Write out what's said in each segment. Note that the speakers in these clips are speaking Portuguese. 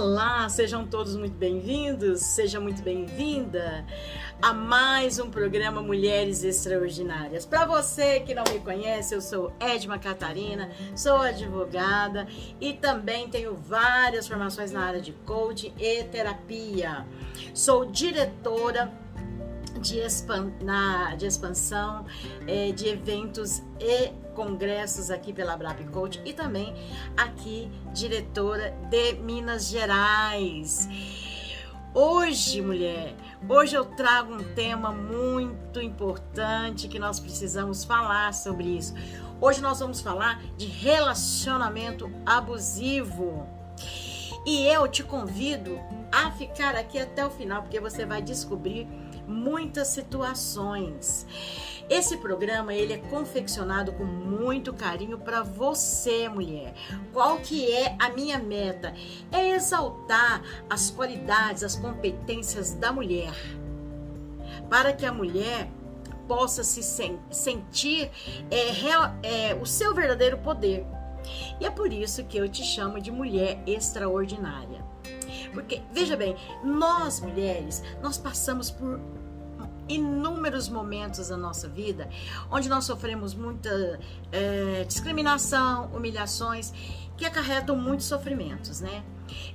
Olá, sejam todos muito bem-vindos, seja muito bem-vinda a mais um programa Mulheres Extraordinárias. Para você que não me conhece, eu sou Edma Catarina, sou advogada e também tenho várias formações na área de coaching e terapia. Sou diretora de, expan na, de expansão é, de eventos e congressos aqui pela Brap Coach e também aqui diretora de Minas Gerais. Hoje, mulher, hoje eu trago um tema muito importante que nós precisamos falar sobre isso. Hoje nós vamos falar de relacionamento abusivo. E eu te convido a ficar aqui até o final, porque você vai descobrir muitas situações. Esse programa ele é confeccionado com muito carinho para você, mulher. Qual que é a minha meta? É exaltar as qualidades, as competências da mulher, para que a mulher possa se sen sentir é, real, é, o seu verdadeiro poder. E é por isso que eu te chamo de mulher extraordinária. Porque, veja bem, nós mulheres, nós passamos por inúmeros momentos da nossa vida onde nós sofremos muita é, discriminação, humilhações que acarretam muitos sofrimentos, né?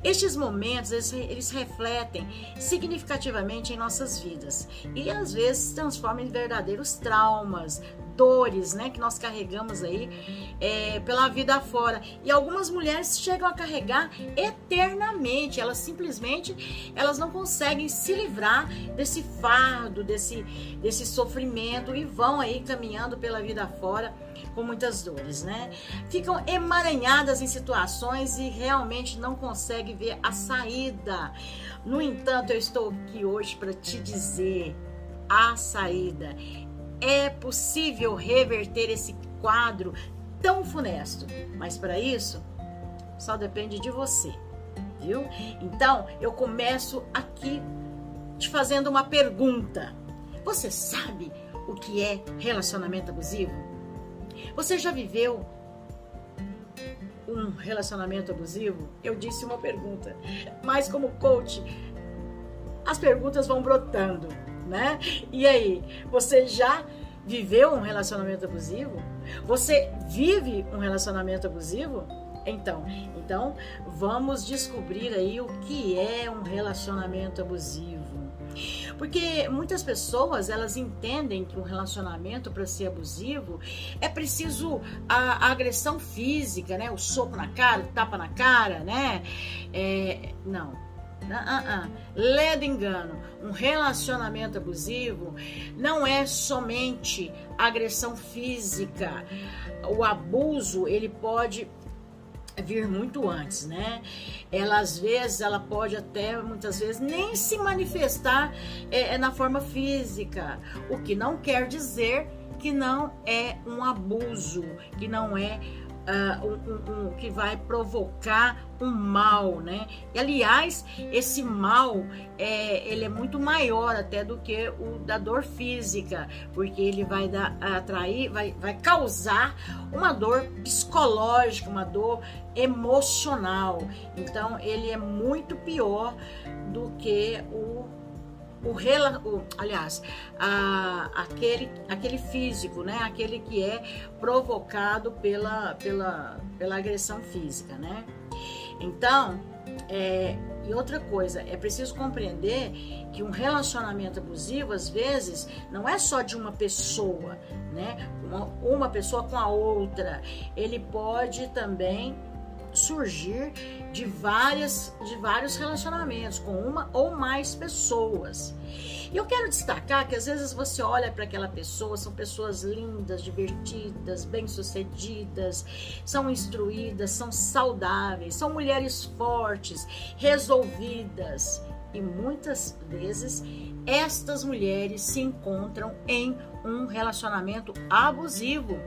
Estes momentos eles, eles, refletem significativamente em nossas vidas e às vezes transformam em verdadeiros traumas, dores, né, que nós carregamos aí é, pela vida fora. E algumas mulheres chegam a carregar eternamente. Elas simplesmente elas não conseguem se livrar desse fardo, desse desse sofrimento e vão aí caminhando pela vida fora com muitas dores, né? Ficam emaranhadas em situações e realmente não conseguem ver a saída. No entanto, eu estou aqui hoje para te dizer a saída é possível reverter esse quadro tão funesto, mas para isso só depende de você, viu? Então eu começo aqui te fazendo uma pergunta. Você sabe o que é relacionamento abusivo? Você já viveu um relacionamento abusivo? Eu disse uma pergunta, mas como coach, as perguntas vão brotando né? E aí, você já viveu um relacionamento abusivo? Você vive um relacionamento abusivo? Então, então vamos descobrir aí o que é um relacionamento abusivo. Porque muitas pessoas elas entendem que um relacionamento para ser abusivo é preciso a, a, agressão física, né? O soco na cara, o tapa na cara, né? É, não, Uh, uh, Lê do engano. Um relacionamento abusivo não é somente agressão física. O abuso, ele pode vir muito antes, né? Ela às vezes, ela pode até muitas vezes nem se manifestar é, é na forma física, o que não quer dizer que não é um abuso, que não é uh, um, um, que vai provocar um mal, né? E, aliás, esse mal é, ele é muito maior até do que o da dor física, porque ele vai dar, atrair, vai, vai causar uma dor psicológica, uma dor emocional. Então, ele é muito pior do que o o, o aliás, a, aquele, aquele físico, né? Aquele que é provocado pela, pela, pela agressão física, né? Então, é, e outra coisa, é preciso compreender que um relacionamento abusivo, às vezes, não é só de uma pessoa, né? Uma, uma pessoa com a outra. Ele pode também surgir de várias de vários relacionamentos com uma ou mais pessoas. E eu quero destacar que às vezes você olha para aquela pessoa, são pessoas lindas, divertidas, bem-sucedidas, são instruídas, são saudáveis, são mulheres fortes, resolvidas. E muitas vezes estas mulheres se encontram em um relacionamento abusivo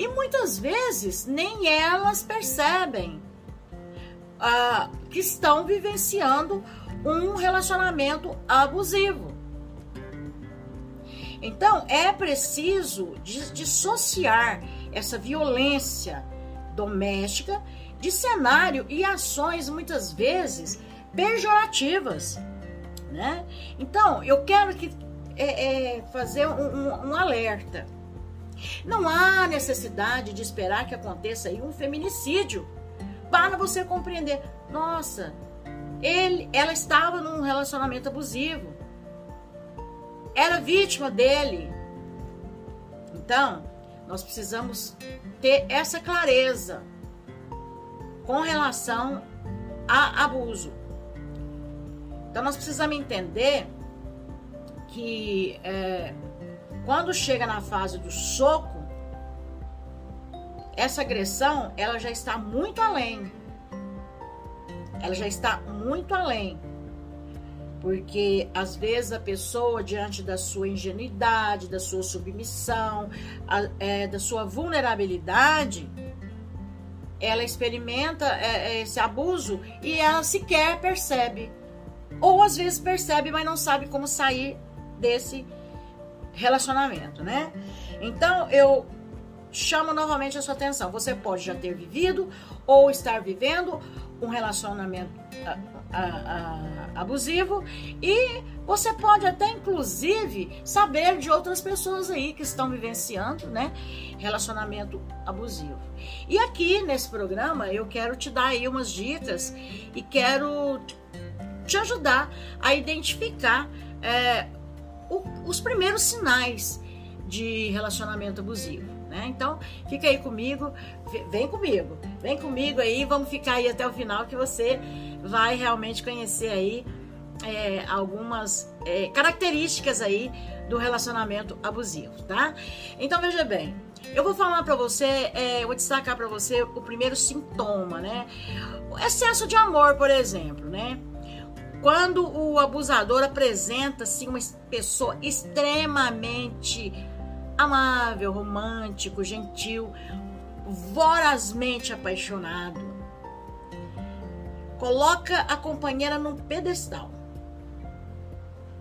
e muitas vezes nem elas percebem uh, que estão vivenciando um relacionamento abusivo. Então é preciso dissociar essa violência doméstica de cenário e ações muitas vezes pejorativas, né? Então, eu quero que é, é, fazer um, um, um alerta. Não há necessidade de esperar que aconteça aí um feminicídio para você compreender. Nossa, ele, ela estava num relacionamento abusivo. Era vítima dele. Então, nós precisamos ter essa clareza com relação a abuso. Então, nós precisamos entender que é, quando chega na fase do soco, essa agressão ela já está muito além. Ela já está muito além. Porque às vezes a pessoa, diante da sua ingenuidade, da sua submissão, a, é, da sua vulnerabilidade, ela experimenta é, é, esse abuso e ela sequer percebe. Ou às vezes percebe, mas não sabe como sair desse relacionamento, né? Então eu chamo novamente a sua atenção. Você pode já ter vivido ou estar vivendo um relacionamento a, a, a, abusivo e você pode até inclusive saber de outras pessoas aí que estão vivenciando, né, relacionamento abusivo. E aqui nesse programa eu quero te dar aí umas dicas e quero te ajudar a identificar é, o, os primeiros sinais de relacionamento abusivo. Né? Então, fica aí comigo, vem comigo, vem comigo aí, vamos ficar aí até o final que você vai realmente conhecer aí é, algumas é, características aí do relacionamento abusivo, tá? Então veja bem, eu vou falar para você, é, vou destacar para você o primeiro sintoma, né? O excesso de amor, por exemplo, né? Quando o abusador apresenta-se uma pessoa extremamente amável, romântico, gentil, vorazmente apaixonado, coloca a companheira num pedestal,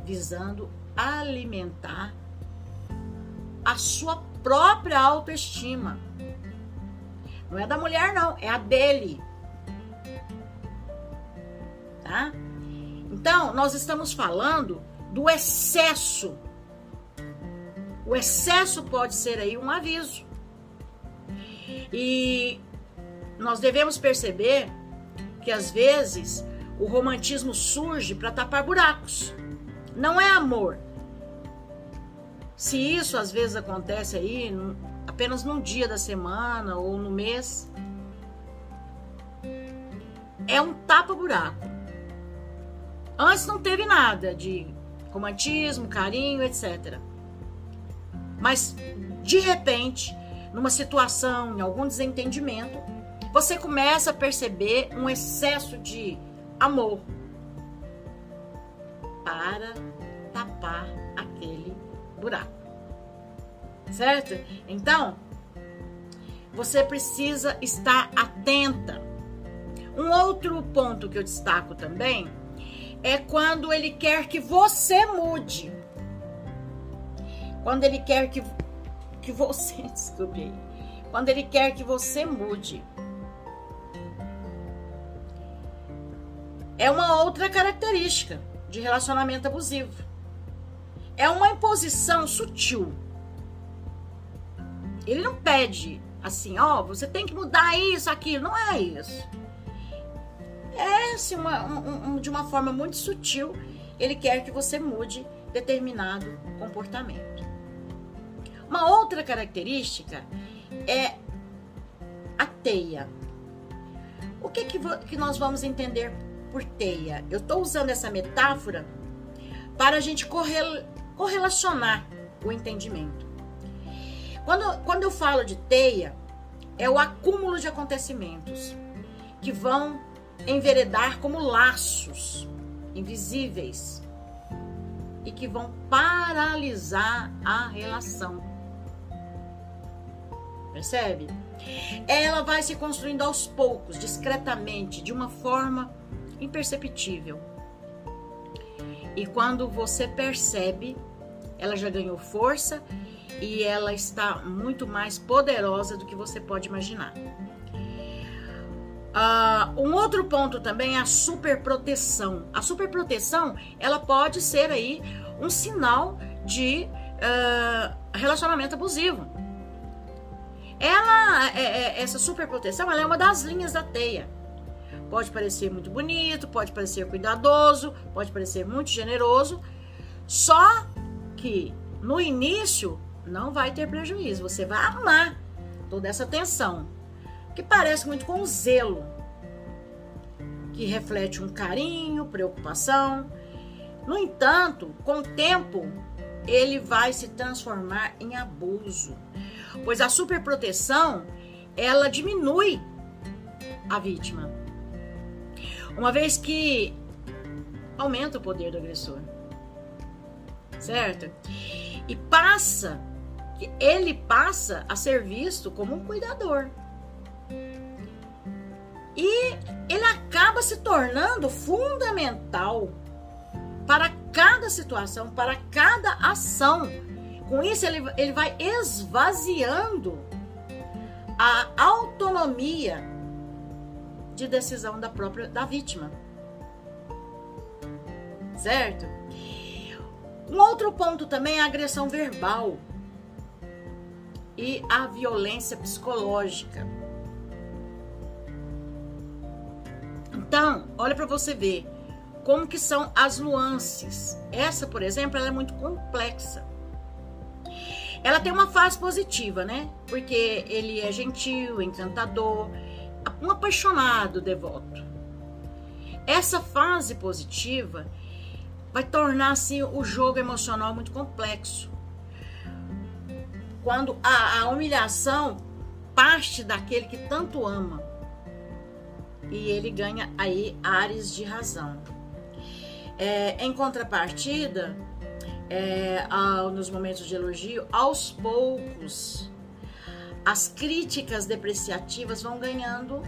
visando alimentar a sua própria autoestima. Não é da mulher, não, é a dele. Tá? Então, nós estamos falando do excesso. O excesso pode ser aí um aviso. E nós devemos perceber que às vezes o romantismo surge para tapar buracos. Não é amor. Se isso às vezes acontece aí apenas num dia da semana ou no mês, é um tapa-buraco. Antes não teve nada de romantismo, carinho, etc. Mas de repente, numa situação, em algum desentendimento, você começa a perceber um excesso de amor para tapar aquele buraco. Certo? Então, você precisa estar atenta. Um outro ponto que eu destaco também é quando ele quer que você mude. Quando ele quer que, que você. Desculpe. Quando ele quer que você mude. É uma outra característica de relacionamento abusivo. É uma imposição sutil. Ele não pede assim, ó, oh, você tem que mudar isso, aquilo. Não é isso é assim, uma, um, um, de uma forma muito sutil, ele quer que você mude determinado comportamento. Uma outra característica é a teia. O que, que, que nós vamos entender por teia? Eu estou usando essa metáfora para a gente correl, correlacionar o entendimento. Quando, quando eu falo de teia, é o acúmulo de acontecimentos que vão enveredar como laços invisíveis e que vão paralisar a relação. Percebe? Ela vai se construindo aos poucos, discretamente, de uma forma imperceptível. E quando você percebe, ela já ganhou força e ela está muito mais poderosa do que você pode imaginar. Uh, um outro ponto também é a superproteção. A superproteção, ela pode ser aí um sinal de uh, relacionamento abusivo. Ela, é, é, essa superproteção, ela é uma das linhas da teia. Pode parecer muito bonito, pode parecer cuidadoso, pode parecer muito generoso, só que no início não vai ter prejuízo. Você vai amar toda essa tensão, que parece muito com zelo, que reflete um carinho, preocupação. No entanto, com o tempo, ele vai se transformar em abuso, pois a superproteção ela diminui a vítima, uma vez que aumenta o poder do agressor, certo? E passa, ele passa a ser visto como um cuidador. E ele acaba se tornando fundamental para cada situação, para cada ação. Com isso, ele, ele vai esvaziando a autonomia de decisão da própria da vítima. Certo? Um outro ponto também é a agressão verbal e a violência psicológica. Então, olha para você ver como que são as nuances. Essa, por exemplo, é muito complexa. Ela tem uma fase positiva, né? Porque ele é gentil, encantador, um apaixonado devoto. Essa fase positiva vai tornar-se o jogo emocional muito complexo. Quando a, a humilhação parte daquele que tanto ama e ele ganha aí ares de razão. É, em contrapartida, é, ao, nos momentos de elogio, aos poucos, as críticas depreciativas vão ganhando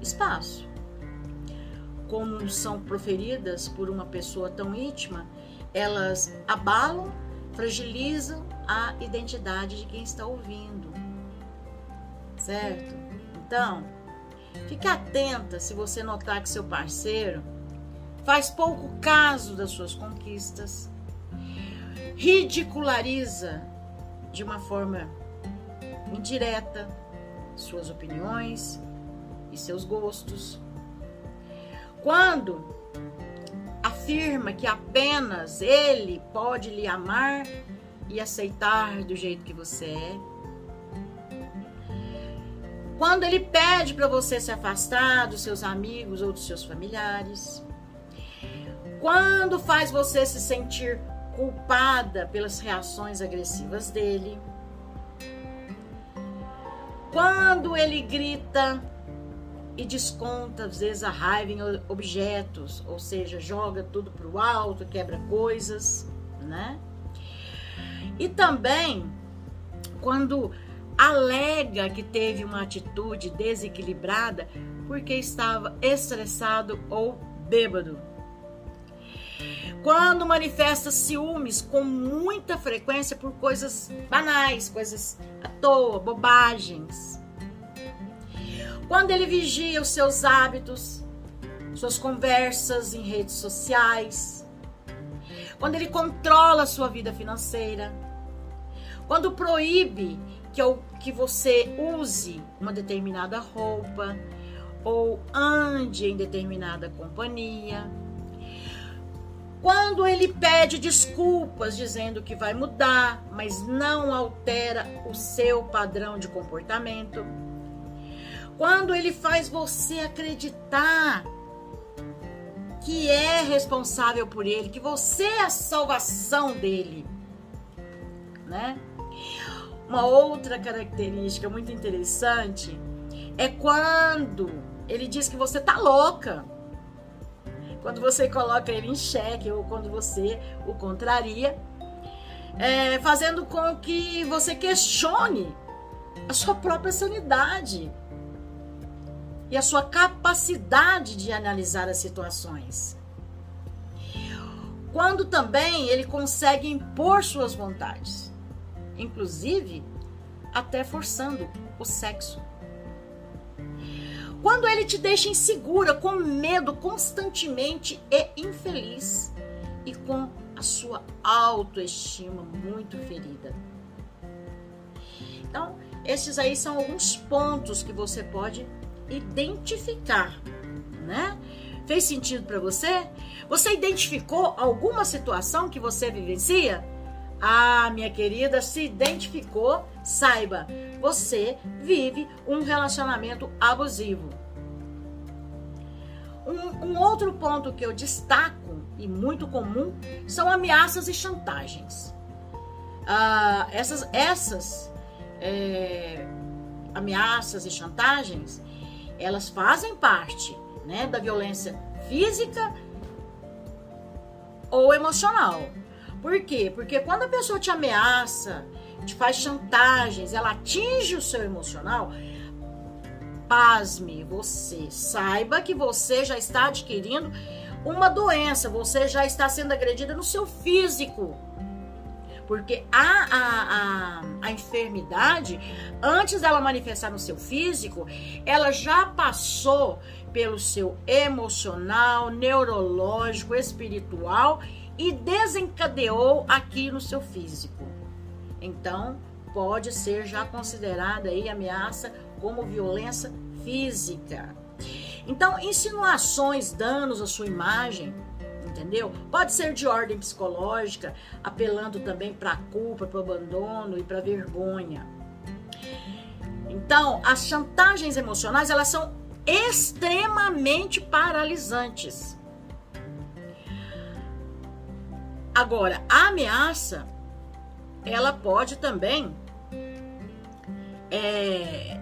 espaço como são proferidas por uma pessoa tão íntima, elas abalam, fragilizam a identidade de quem está ouvindo. Certo? Então, fique atenta se você notar que seu parceiro faz pouco caso das suas conquistas, ridiculariza de uma forma indireta suas opiniões e seus gostos quando afirma que apenas ele pode lhe amar e aceitar do jeito que você é. Quando ele pede para você se afastar dos seus amigos ou dos seus familiares. Quando faz você se sentir culpada pelas reações agressivas dele. Quando ele grita e desconta às vezes a raiva em objetos, ou seja, joga tudo para o alto, quebra coisas, né? E também quando alega que teve uma atitude desequilibrada porque estava estressado ou bêbado. Quando manifesta ciúmes com muita frequência por coisas banais, coisas à toa, bobagens. Quando ele vigia os seus hábitos, suas conversas em redes sociais, quando ele controla a sua vida financeira, quando proíbe que, eu, que você use uma determinada roupa ou ande em determinada companhia, quando ele pede desculpas dizendo que vai mudar, mas não altera o seu padrão de comportamento quando ele faz você acreditar que é responsável por ele, que você é a salvação dele, né? Uma outra característica muito interessante é quando ele diz que você tá louca. Quando você coloca ele em xeque ou quando você o contraria, é, fazendo com que você questione a sua própria sanidade e a sua capacidade de analisar as situações. Quando também ele consegue impor suas vontades, inclusive até forçando o sexo. Quando ele te deixa insegura, com medo constantemente e infeliz e com a sua autoestima muito ferida. Então, esses aí são alguns pontos que você pode identificar, né? Fez sentido para você? Você identificou alguma situação que você vivencia? Ah, minha querida, se identificou, saiba, você vive um relacionamento abusivo. Um, um, outro ponto que eu destaco e muito comum são ameaças e chantagens. Ah, essas essas é, ameaças e chantagens, elas fazem parte né, da violência física ou emocional. Por quê? Porque quando a pessoa te ameaça, te faz chantagens, ela atinge o seu emocional, pasme você, saiba que você já está adquirindo uma doença, você já está sendo agredida no seu físico. Porque a, a, a, a, enfermidade, antes dela manifestar no seu físico, ela já passou pelo seu emocional, neurológico, espiritual e desencadeou aqui no seu físico. Então, pode ser já considerada aí ameaça como violência física. Então, insinuações, danos à sua imagem, entendeu? Pode ser de ordem psicológica, apelando também para a culpa, para o abandono e para vergonha. Então, as chantagens emocionais, elas são extremamente paralisantes. Agora, a ameaça, ela pode também é,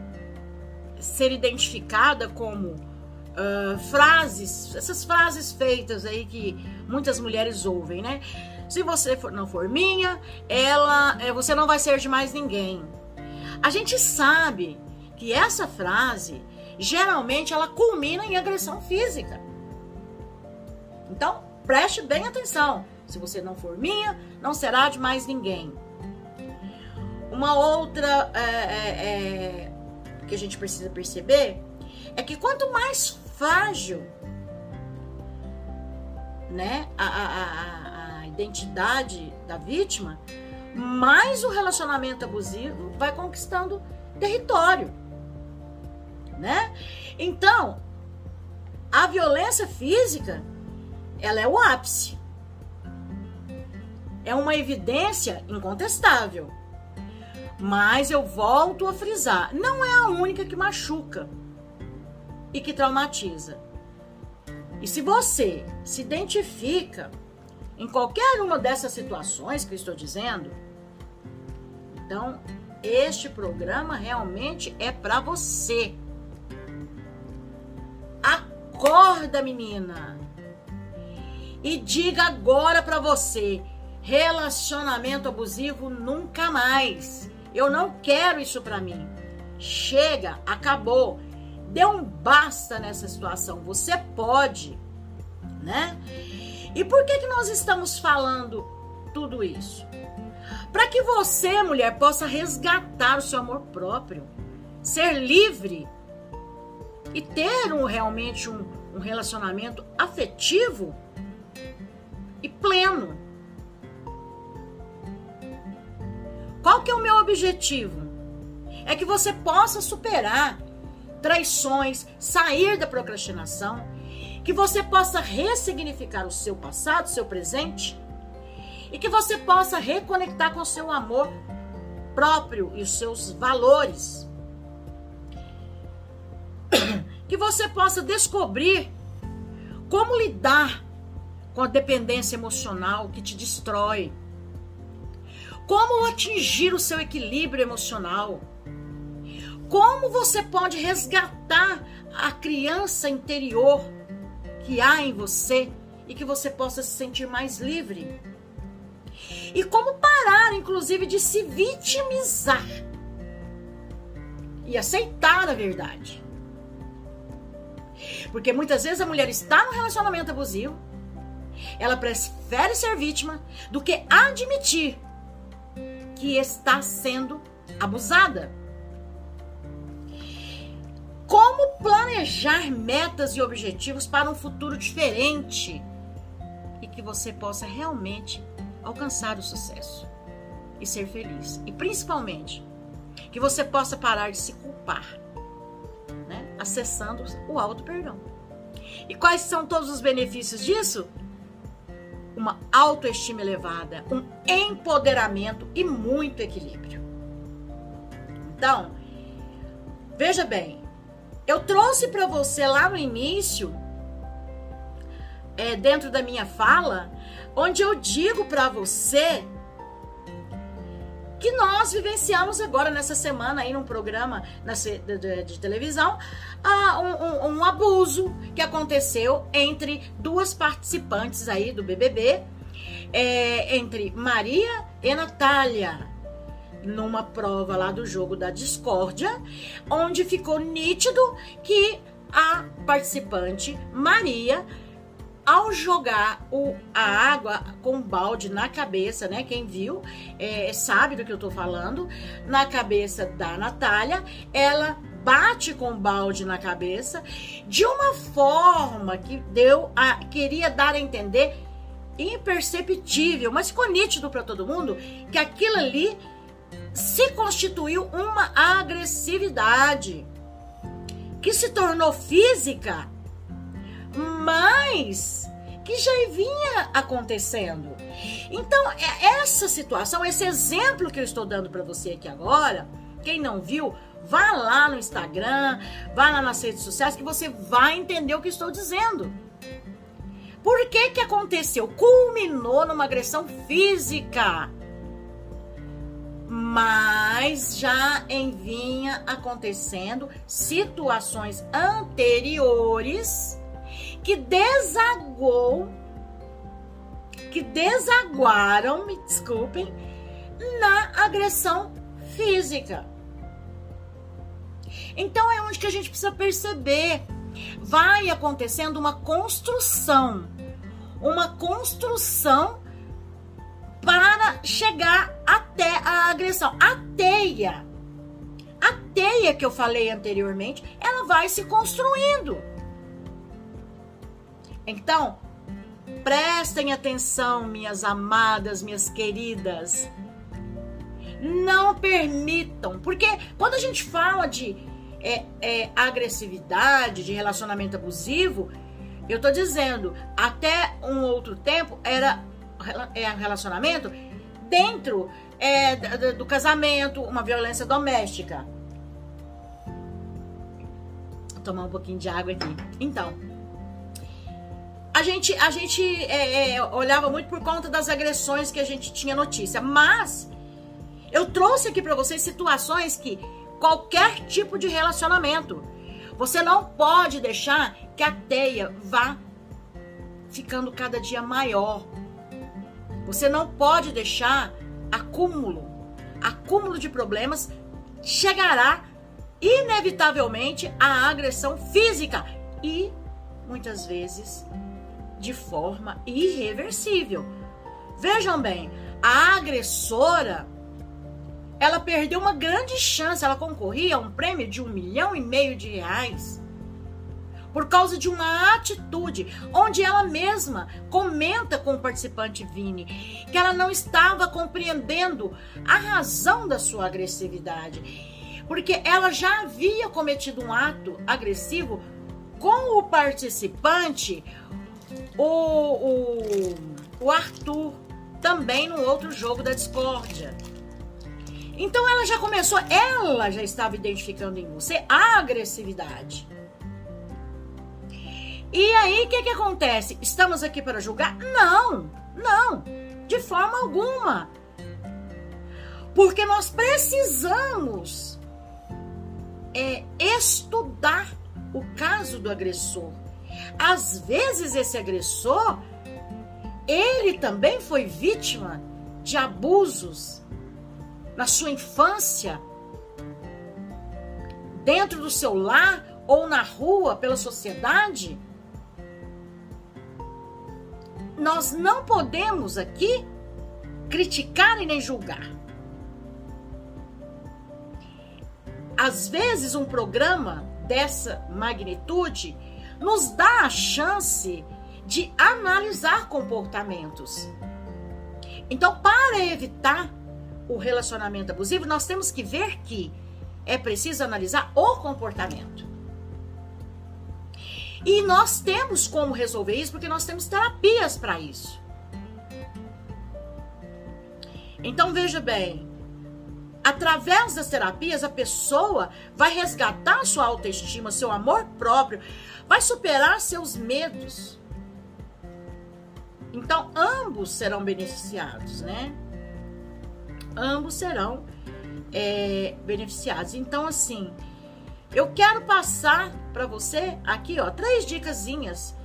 ser identificada como uh, frases, essas frases feitas aí que muitas mulheres ouvem, né? Se você for, não for minha, ela, é, você não vai ser de mais ninguém. A gente sabe que essa frase geralmente ela culmina em agressão física. Então, preste bem atenção. Se você não for minha, não será de mais ninguém. Uma outra é, é, é, que a gente precisa perceber é que quanto mais frágil né, a, a, a identidade da vítima, mais o relacionamento abusivo vai conquistando território né? Então, a violência física, ela é o ápice. É uma evidência incontestável. Mas eu volto a frisar, não é a única que machuca e que traumatiza. E se você se identifica em qualquer uma dessas situações que eu estou dizendo, então este programa realmente é para você. Acorda, menina. E diga agora para você: relacionamento abusivo nunca mais. Eu não quero isso para mim. Chega, acabou. Deu um basta nessa situação. Você pode, né? E por que que nós estamos falando tudo isso? Para que você, mulher, possa resgatar o seu amor próprio, ser livre e ter um, realmente um, um relacionamento afetivo e pleno. Qual que é o meu objetivo? É que você possa superar traições, sair da procrastinação, que você possa ressignificar o seu passado, seu presente, e que você possa reconectar com o seu amor próprio e os seus valores que você possa descobrir como lidar com a dependência emocional que te destrói. Como atingir o seu equilíbrio emocional. Como você pode resgatar a criança interior que há em você e que você possa se sentir mais livre. E como parar, inclusive, de se vitimizar e aceitar a verdade. Porque muitas vezes a mulher está no relacionamento abusivo, ela prefere ser vítima do que admitir que está sendo abusada. Como planejar metas e objetivos para um futuro diferente e que você possa realmente alcançar o sucesso e ser feliz. E principalmente, que você possa parar de se culpar, né? acessando o auto perdão. E quais são todos os benefícios disso? Uma autoestima elevada, um empoderamento e muito equilíbrio. Então, veja bem, eu trouxe para você lá no início, é, dentro da minha fala, onde eu digo para você que nós vivenciamos agora nessa semana aí num programa de, televisão um, um, abuso que aconteceu entre duas participantes aí do BBB, é, entre Maria e Natália, numa prova lá do jogo da discórdia, onde ficou nítido que a participante Maria ao jogar o, a água com balde na cabeça, né? Quem viu é, sabe do que eu tô falando. Na cabeça da Natália, ela bate com o balde na cabeça de uma forma que deu a queria dar a entender imperceptível, mas ficou nítido para todo mundo que aquilo ali se constituiu uma agressividade que se tornou física mas que já vinha acontecendo. Então, é essa situação, esse exemplo que eu estou dando para você aqui agora, quem não viu, vá lá no Instagram, vá lá nas redes sociais que você vai entender o que estou dizendo. Por que que aconteceu? Culminou numa agressão física. Mas já em vinha acontecendo situações anteriores que desagou, que desaguaram, me desculpem, na agressão física. Então é onde que a gente precisa perceber. Vai acontecendo uma construção, uma construção para chegar até a agressão. A teia, a teia que eu falei anteriormente, ela vai se construindo. Então, prestem atenção, minhas amadas, minhas queridas. Não permitam, porque quando a gente fala de é, é, agressividade, de relacionamento abusivo, eu tô dizendo, até um outro tempo era é, relacionamento dentro é, do, do casamento, uma violência doméstica. Vou tomar um pouquinho de água aqui. Então, a gente, a gente é, é, olhava muito por conta das agressões que a gente tinha notícia. Mas eu trouxe aqui para vocês situações que qualquer tipo de relacionamento, você não pode deixar que a teia vá ficando cada dia maior. Você não pode deixar acúmulo, acúmulo de problemas chegará inevitavelmente à agressão física e muitas vezes de forma irreversível. Vejam bem, a agressora ela perdeu uma grande chance, ela concorria a um prêmio de um milhão e meio de reais por causa de uma atitude onde ela mesma comenta com o participante Vini que ela não estava compreendendo a razão da sua agressividade, porque ela já havia cometido um ato agressivo com o participante o, o, o Arthur também no outro jogo da discórdia. Então ela já começou, ela já estava identificando em você a agressividade. E aí o que, que acontece? Estamos aqui para julgar? Não, não, de forma alguma. Porque nós precisamos é, estudar o caso do agressor às vezes esse agressor, ele também foi vítima de abusos na sua infância, dentro do seu lar ou na rua, pela sociedade. Nós não podemos aqui criticar e nem julgar. Às vezes, um programa dessa magnitude nos dá a chance de analisar comportamentos. Então, para evitar o relacionamento abusivo, nós temos que ver que é preciso analisar o comportamento. E nós temos como resolver isso porque nós temos terapias para isso. Então veja bem, através das terapias a pessoa vai resgatar sua autoestima, seu amor próprio, vai superar seus medos. Então ambos serão beneficiados, né? Ambos serão é, beneficiados. Então assim, eu quero passar para você aqui, ó, três dicasinhas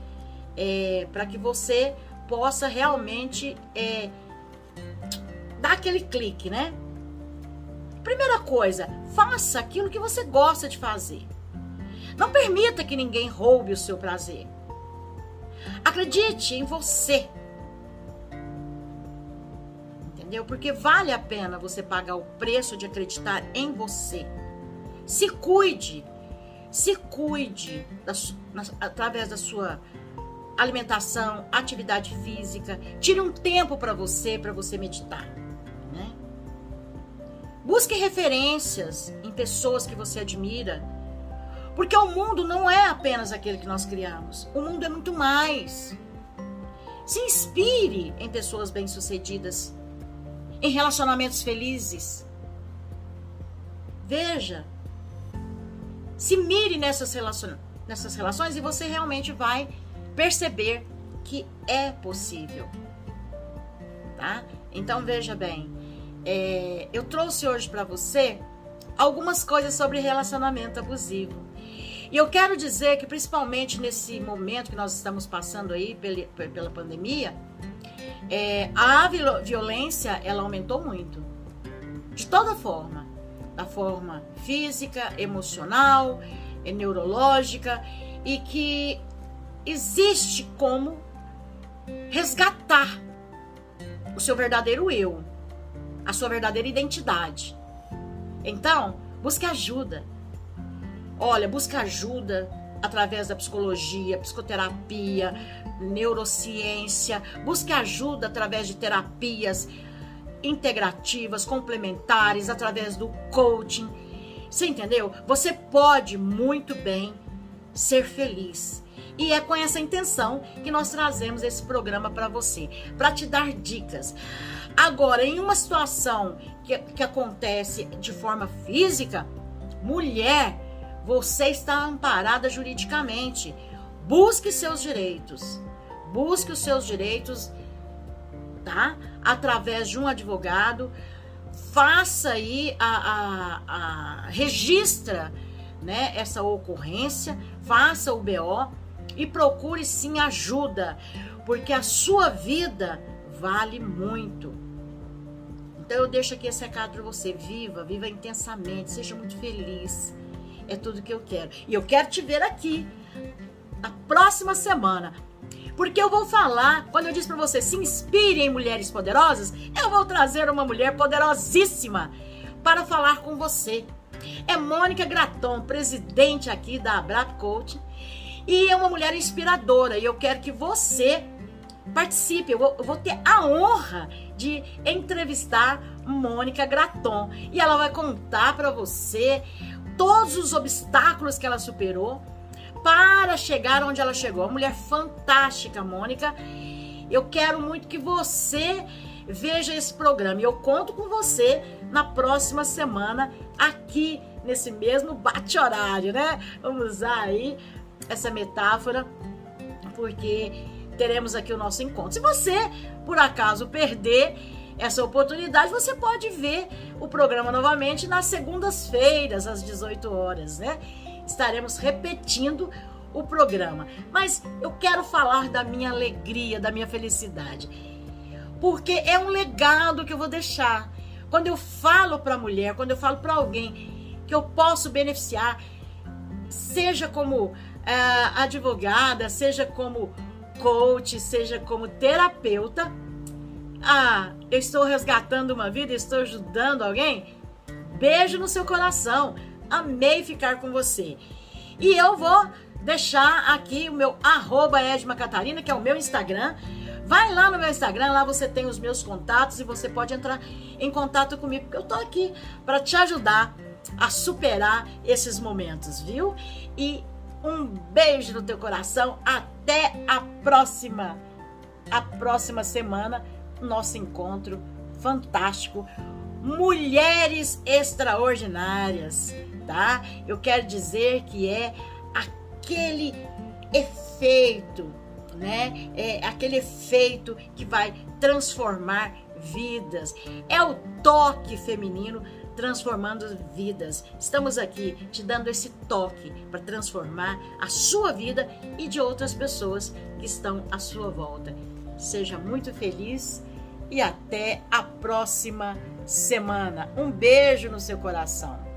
é, para que você possa realmente é, dar aquele clique, né? Primeira coisa, faça aquilo que você gosta de fazer. Não permita que ninguém roube o seu prazer. Acredite em você. Entendeu? Porque vale a pena você pagar o preço de acreditar em você. Se cuide. Se cuide da, na, através da sua alimentação, atividade física. Tire um tempo para você, para você meditar. Busque referências em pessoas que você admira. Porque o mundo não é apenas aquele que nós criamos. O mundo é muito mais. Se inspire em pessoas bem-sucedidas, em relacionamentos felizes. Veja se mire nessas, relacion... nessas relações e você realmente vai perceber que é possível. Tá? Então veja bem, é, eu trouxe hoje para você algumas coisas sobre relacionamento abusivo. E eu quero dizer que, principalmente nesse momento que nós estamos passando aí pela, pela pandemia, é, a violência ela aumentou muito. De toda forma da forma física, emocional, neurológica e que existe como resgatar o seu verdadeiro eu, a sua verdadeira identidade. Então, busque ajuda. Olha, busque ajuda através da psicologia, psicoterapia, neurociência. Busque ajuda através de terapias integrativas, complementares, através do coaching. Você entendeu? Você pode muito bem ser feliz. E é com essa intenção que nós trazemos esse programa para você, para te dar dicas. Agora, em uma situação que, que acontece de forma física, mulher, você está amparada juridicamente. Busque seus direitos. Busque os seus direitos, tá? através de um advogado, faça aí a, a, a registra né, essa ocorrência, faça o BO e procure sim ajuda, porque a sua vida vale muito. Então eu deixo aqui esse recado para você: viva, viva intensamente, seja muito feliz. É tudo que eu quero. E eu quero te ver aqui na próxima semana porque eu vou falar, quando eu disse para você, se inspire em mulheres poderosas, eu vou trazer uma mulher poderosíssima para falar com você. É Mônica Graton, presidente aqui da Abrap Coach, e é uma mulher inspiradora. E eu quero que você participe. Eu vou, eu vou ter a honra de entrevistar Mônica Graton e ela vai contar para você todos os obstáculos que ela superou para chegar onde ela chegou. Uma mulher fantástica, Mônica. Eu quero muito que você veja esse programa. E eu conto com você na próxima semana, aqui nesse mesmo bate-horário, né? Vamos usar aí essa metáfora, porque teremos aqui o nosso encontro. Se você, por acaso, perder essa oportunidade, você pode ver o programa novamente nas segundas-feiras, às 18 horas, né? estaremos repetindo o programa. Mas eu quero falar da minha alegria, da minha felicidade. Porque é um legado que eu vou deixar. Quando eu falo para mulher, quando eu falo para alguém que eu posso beneficiar, seja como uh, advogada, seja como coach, seja como terapeuta, ah, eu estou resgatando uma vida, estou ajudando alguém. Beijo no seu coração amei ficar com você. E eu vou deixar aqui o meu arroba Edma Catarina, que é o meu Instagram. Vai lá no meu Instagram, lá você tem os meus contatos e você pode entrar em contato comigo, porque eu tô aqui para te ajudar a superar esses momentos, viu? E um beijo no teu coração. Até a próxima. A próxima semana, nosso encontro fantástico. Mulheres extraordinárias, tá? Eu quero dizer que é aquele efeito, né? É aquele efeito que vai transformar vidas. É o toque feminino transformando vidas. Estamos aqui te dando esse toque para transformar a sua vida e de outras pessoas que estão à sua volta. Seja muito feliz e até a próxima semana. Um beijo no seu coração.